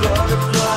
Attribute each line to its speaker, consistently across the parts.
Speaker 1: blood, blood.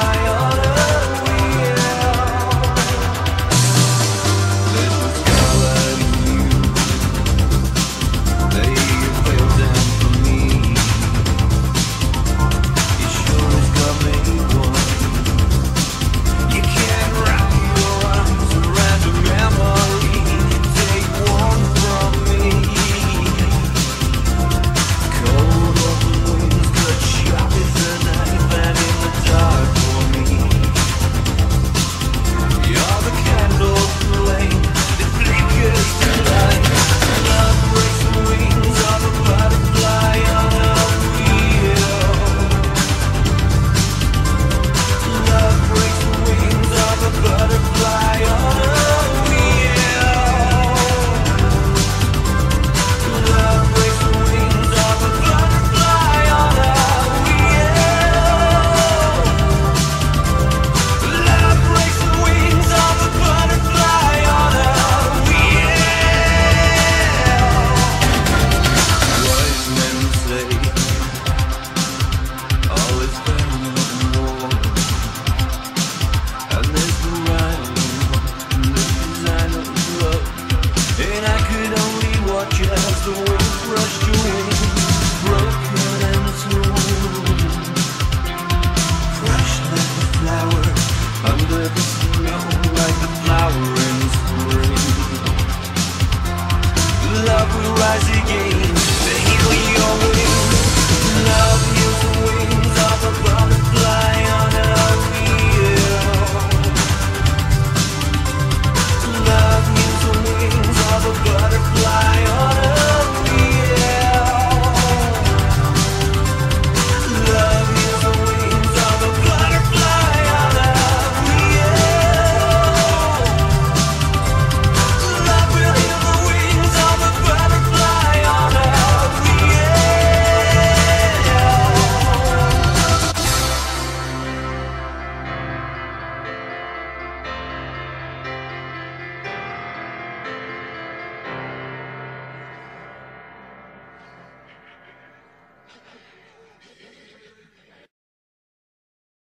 Speaker 1: rushed you